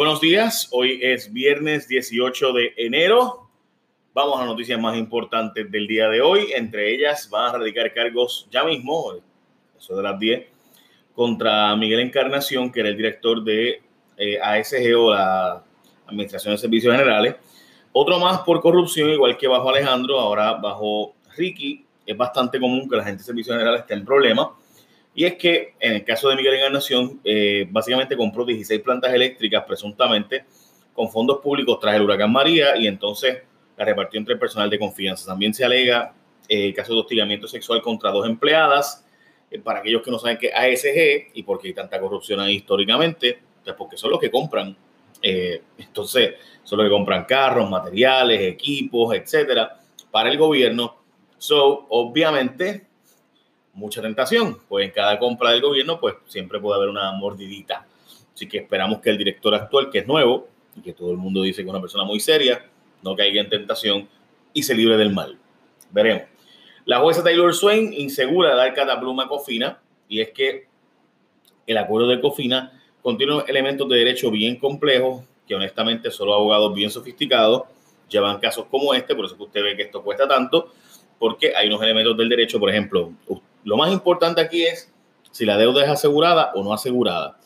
Buenos días, hoy es viernes 18 de enero. Vamos a las noticias más importantes del día de hoy. Entre ellas van a radicar cargos ya mismo, eso de las 10, contra Miguel Encarnación, que era el director de eh, ASG o la Administración de Servicios Generales. Otro más por corrupción, igual que bajo Alejandro, ahora bajo Ricky. Es bastante común que la gente de Servicios Generales esté en problemas. Y es que en el caso de Miguel Encarnación, eh, básicamente compró 16 plantas eléctricas presuntamente con fondos públicos tras el huracán María y entonces la repartió entre el personal de confianza. También se alega eh, caso de hostigamiento sexual contra dos empleadas. Eh, para aquellos que no saben qué ASG y por qué hay tanta corrupción ahí históricamente, pues porque son los que compran. Eh, entonces, son los que compran carros, materiales, equipos, etcétera, para el gobierno. So, obviamente, mucha tentación, pues en cada compra del gobierno, pues siempre puede haber una mordidita. Así que esperamos que el director actual, que es nuevo y que todo el mundo dice que es una persona muy seria, no caiga en tentación y se libre del mal. Veremos. La jueza Taylor Swain insegura de dar catapluma a Cofina y es que el acuerdo de Cofina contiene elementos de derecho bien complejos que honestamente solo abogados bien sofisticados llevan casos como este, por eso que usted ve que esto cuesta tanto, porque hay unos elementos del derecho, por ejemplo, lo más importante aquí es si la deuda es asegurada o no asegurada.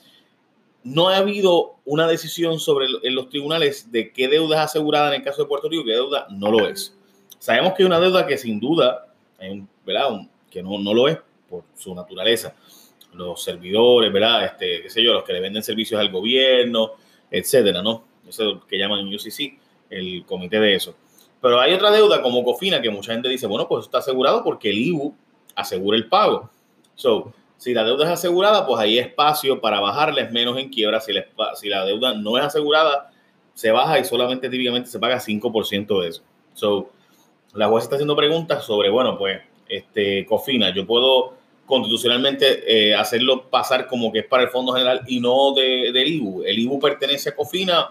No ha habido una decisión sobre en los tribunales de qué deuda es asegurada en el caso de Puerto Rico y qué deuda no lo es. Sabemos que hay una deuda que sin duda, ¿verdad? que no, no lo es por su naturaleza. Los servidores, ¿verdad? Este, qué sé yo, los que le venden servicios al gobierno, etcétera, ¿no? Eso es lo que llaman UCC, el comité de eso. Pero hay otra deuda como Cofina que mucha gente dice, bueno, pues está asegurado porque el IBU asegura el pago. So, si la deuda es asegurada, pues hay espacio para bajarles menos en quiebra. Si la, si la deuda no es asegurada, se baja y solamente típicamente se paga 5% de eso. So, la jueza está haciendo preguntas sobre, bueno, pues, este, Cofina, yo puedo constitucionalmente eh, hacerlo pasar como que es para el Fondo General y no de, del IBU. El IBU pertenece a Cofina,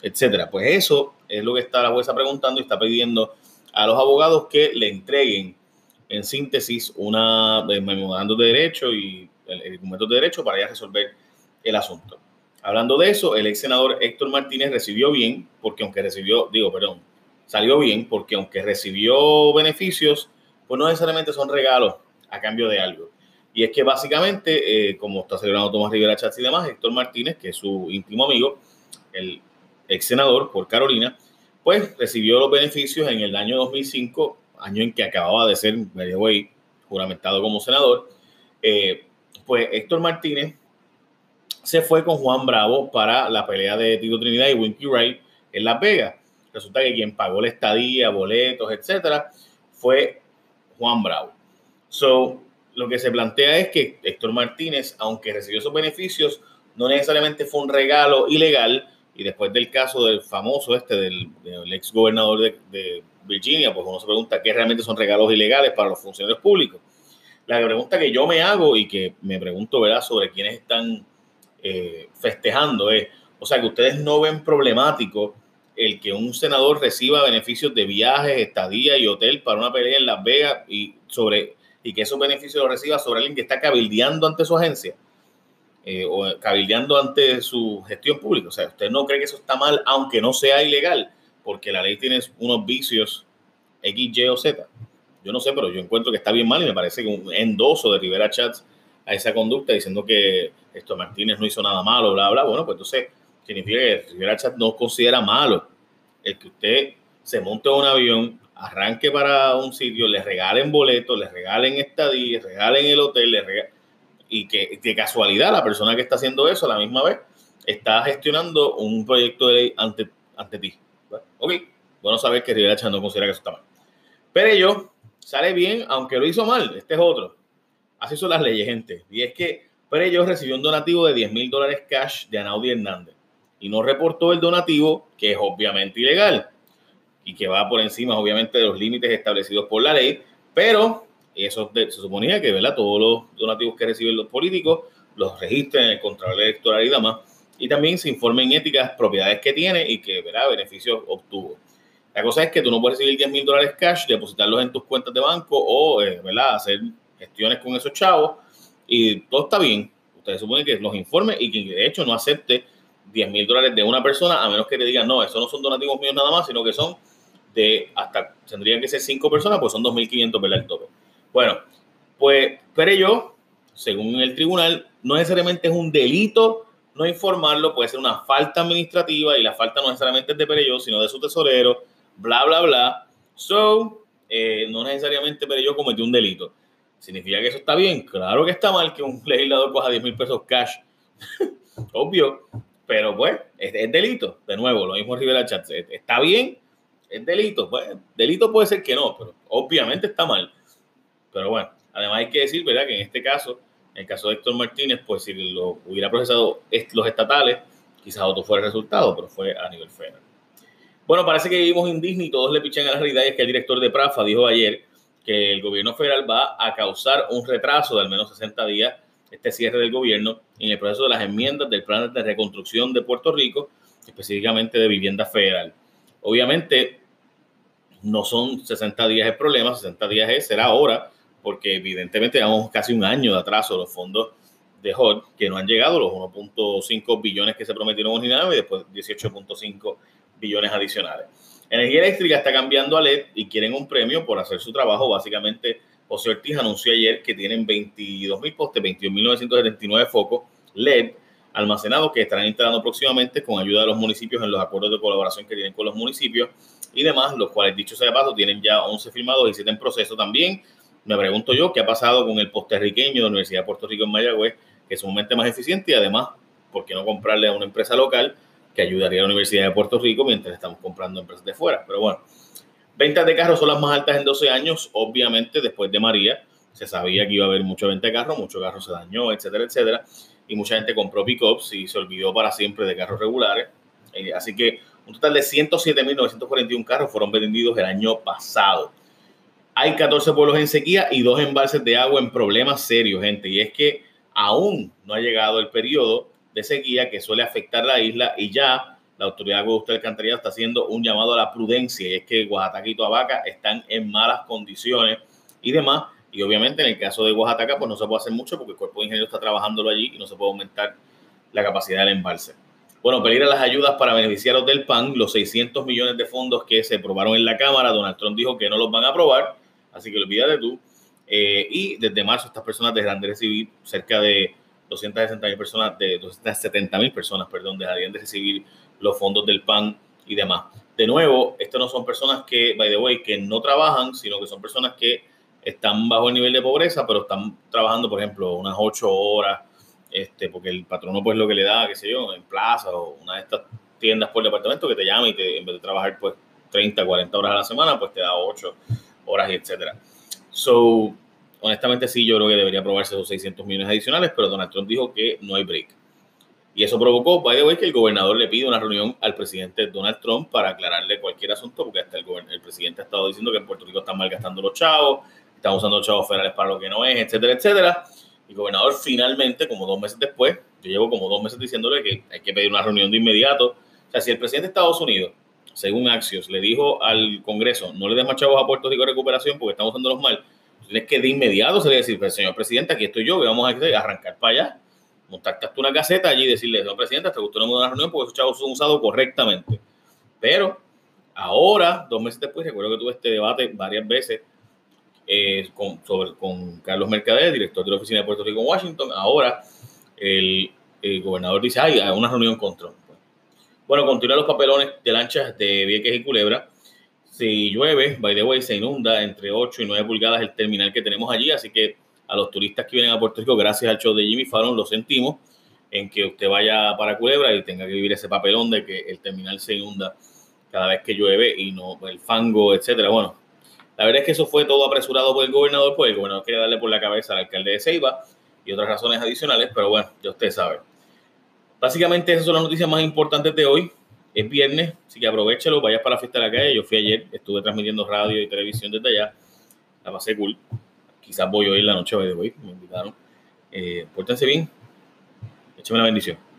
etcétera. Pues eso es lo que está la jueza preguntando y está pidiendo a los abogados que le entreguen en síntesis una memorando de derecho y el, documento de derecho para ya resolver el asunto. Hablando de eso, el ex senador Héctor Martínez recibió bien, porque aunque recibió, digo, perdón, salió bien, porque aunque recibió beneficios, pues no necesariamente son regalos a cambio de algo. Y es que básicamente, eh, como está celebrando Tomás Rivera Chats y demás, Héctor Martínez, que es su íntimo amigo, el ex senador por Carolina, pues recibió los beneficios en el año 2005 año en que acababa de ser, way, juramentado como senador, eh, pues Héctor Martínez se fue con Juan Bravo para la pelea de Tito Trinidad y Winky Wright en Las Vegas. Resulta que quien pagó la estadía, boletos, etcétera, fue Juan Bravo. So, lo que se plantea es que Héctor Martínez, aunque recibió esos beneficios, no necesariamente fue un regalo ilegal. Y después del caso del famoso este, del, ex gobernador de Virginia, pues uno se pregunta qué realmente son regalos ilegales para los funcionarios públicos. La pregunta que yo me hago y que me pregunto, ¿verdad?, sobre quiénes están eh, festejando es, o sea, que ustedes no ven problemático el que un senador reciba beneficios de viajes, estadía y hotel para una pelea en Las Vegas y, sobre, y que esos beneficios los reciba sobre alguien que está cabildeando ante su agencia eh, o cabildeando ante su gestión pública. O sea, usted no cree que eso está mal, aunque no sea ilegal porque la ley tiene unos vicios X, Y o Z. Yo no sé, pero yo encuentro que está bien mal y me parece que un endoso de Rivera Chats a esa conducta diciendo que esto Martínez no hizo nada malo, bla, bla. Bueno, pues entonces significa que Rivera Chats no considera malo el que usted se monte un avión, arranque para un sitio, le regalen boletos, le regalen estadía, regalen el hotel, le y que de casualidad la persona que está haciendo eso a la misma vez está gestionando un proyecto de ley ante, ante ti. Ok, bueno saber que Rivera Chat no considera que eso está mal. Pero ello sale bien, aunque lo hizo mal. Este es otro. Así son las leyes, gente. Y es que ello recibió un donativo de 10 mil dólares cash de Anaudi Hernández y no reportó el donativo, que es obviamente ilegal y que va por encima, obviamente, de los límites establecidos por la ley. Pero eso se suponía que ¿verdad? todos los donativos que reciben los políticos los registren en el Contralor Electoral y demás y también se informen éticas, propiedades que tiene y que verá beneficios obtuvo. La cosa es que tú no puedes recibir 10 mil dólares cash, depositarlos en tus cuentas de banco o eh, ¿verdad? hacer gestiones con esos chavos y todo está bien. Ustedes suponen que los informe y que de hecho no acepte 10 mil dólares de una persona, a menos que te digan, no, eso no son donativos míos nada más, sino que son de hasta, tendrían que ser cinco personas, pues son 2.500, ¿verdad? El tope. Bueno, pues yo según el tribunal, no necesariamente es un delito no informarlo, puede ser una falta administrativa y la falta no necesariamente es de Pereyó, sino de su tesorero, bla, bla, bla. So, eh, no necesariamente Pereyó cometió un delito. ¿Significa que eso está bien? Claro que está mal que un legislador coja 10 mil pesos cash. Obvio. Pero pues, es, delito. De nuevo, lo mismo Rivera Chat. Está bien, es delito. Pues, delito puede ser que no, pero obviamente está mal. Pero bueno, además hay que decir, ¿verdad? Que en este caso, en el caso de Héctor Martínez, pues si lo hubiera procesado los estatales, quizás otro fuera el resultado, pero fue a nivel federal. Bueno, parece que vivimos en Disney y todos le pichan a la realidad. Y es que el director de Prafa dijo ayer que el gobierno federal va a causar un retraso de al menos 60 días, este cierre del gobierno, en el proceso de las enmiendas del plan de reconstrucción de Puerto Rico, específicamente de vivienda federal. Obviamente, no son 60 días el problema, 60 días es, será ahora, porque evidentemente llevamos casi un año de atraso los fondos de HOD que no han llegado, los 1.5 billones que se prometieron originalmente y después 18.5 billones adicionales. Energía Eléctrica está cambiando a LED y quieren un premio por hacer su trabajo. Básicamente, José Ortiz anunció ayer que tienen 22.000 postes, 21.979 focos LED almacenados que estarán instalando próximamente con ayuda de los municipios en los acuerdos de colaboración que tienen con los municipios y demás, los cuales, dicho sea de paso, tienen ya 11 firmados y 7 en proceso también. Me pregunto yo qué ha pasado con el posterriqueño de la Universidad de Puerto Rico en Mayagüez, que es sumamente más eficiente y además, ¿por qué no comprarle a una empresa local? que ayudaría a la Universidad de Puerto Rico mientras estamos comprando empresas de fuera. Pero bueno, ventas de carros son las más altas en 12 años, obviamente después de María. Se sabía que iba a haber mucha venta de carros, mucho carro se dañó, etcétera, etcétera. Y mucha gente compró pickups y se olvidó para siempre de carros regulares. Eh, así que un total de 107.941 carros fueron vendidos el año pasado. Hay 14 pueblos en sequía y dos embalses de agua en problemas serios, gente. Y es que aún no ha llegado el periodo de sequía que suele afectar la isla y ya la autoridad de acueducto alcantarillado está haciendo un llamado a la prudencia y es que Oaxaca y Toabaca están en malas condiciones y demás. Y obviamente en el caso de Oaxaca pues no se puede hacer mucho porque el cuerpo de ingenieros está trabajándolo allí y no se puede aumentar la capacidad del embalse. Bueno, pedir a las ayudas para beneficiaros del PAN, los 600 millones de fondos que se aprobaron en la Cámara, Donald Trump dijo que no los van a aprobar, así que olvídate tú. Eh, y desde marzo estas personas dejarán de recibir cerca de 260 mil personas, de 270 mil personas, perdón, dejarían de recibir los fondos del PAN y demás. De nuevo, estas no son personas que, by the way, que no trabajan, sino que son personas que están bajo el nivel de pobreza, pero están trabajando, por ejemplo, unas 8 horas, este, porque el patrono pues lo que le da, qué sé yo, en plaza o una de estas tiendas por departamento que te llama y te, en vez de trabajar pues 30, 40 horas a la semana, pues te da 8 horas, etcétera. So, honestamente sí, yo creo que debería aprobarse esos 600 millones adicionales, pero Donald Trump dijo que no hay break. Y eso provocó, by the way, que el gobernador le pide una reunión al presidente Donald Trump para aclararle cualquier asunto, porque hasta el, el presidente ha estado diciendo que en Puerto Rico están malgastando los chavos, están usando los chavos federales para lo que no es, etcétera, etcétera. El gobernador finalmente, como dos meses después, yo llevo como dos meses diciéndole que hay que pedir una reunión de inmediato. O sea, si el presidente de Estados Unidos, según Axios, le dijo al Congreso, no le des más chavos a Puerto Rico recuperación porque estamos usándolos mal, Tienes que de inmediato se le decir, pues, señor presidente, aquí estoy yo, vamos a arrancar para allá. Montarte una caseta allí y decirle, señor presidente, hasta gustó una reunión porque esos chavos son usados correctamente. Pero ahora, dos meses después, recuerdo que tuve este debate varias veces eh, con, Carlos Mercader, director de la Oficina de Puerto Rico en Washington. Ahora el, gobernador dice, hay una reunión con Trump. Bueno, continúan los papelones de lanchas de Vieques y Culebra si llueve, by the way, se inunda entre 8 y 9 pulgadas el terminal que tenemos allí, así que a los turistas que vienen a Puerto Rico, gracias al show de Jimmy Fallon, lo sentimos, en que usted vaya para Culebra y tenga que vivir ese papelón de que el terminal se inunda cada vez que llueve y no el fango, etcétera. Bueno, la verdad es que eso fue todo apresurado por el gobernador, pues el gobernador quería darle por la cabeza al alcalde de Ceiba y otras razones adicionales, pero bueno, ya usted sabe. Básicamente esas son las noticias más importantes de hoy. Es viernes, así que aprovechalo, vayas para la fiesta de la calle. Yo fui ayer, estuve transmitiendo radio y televisión desde allá. La pasé cool. Quizás voy hoy en la noche, de hoy, me invitaron. Eh, pórtense bien. Échame la bendición.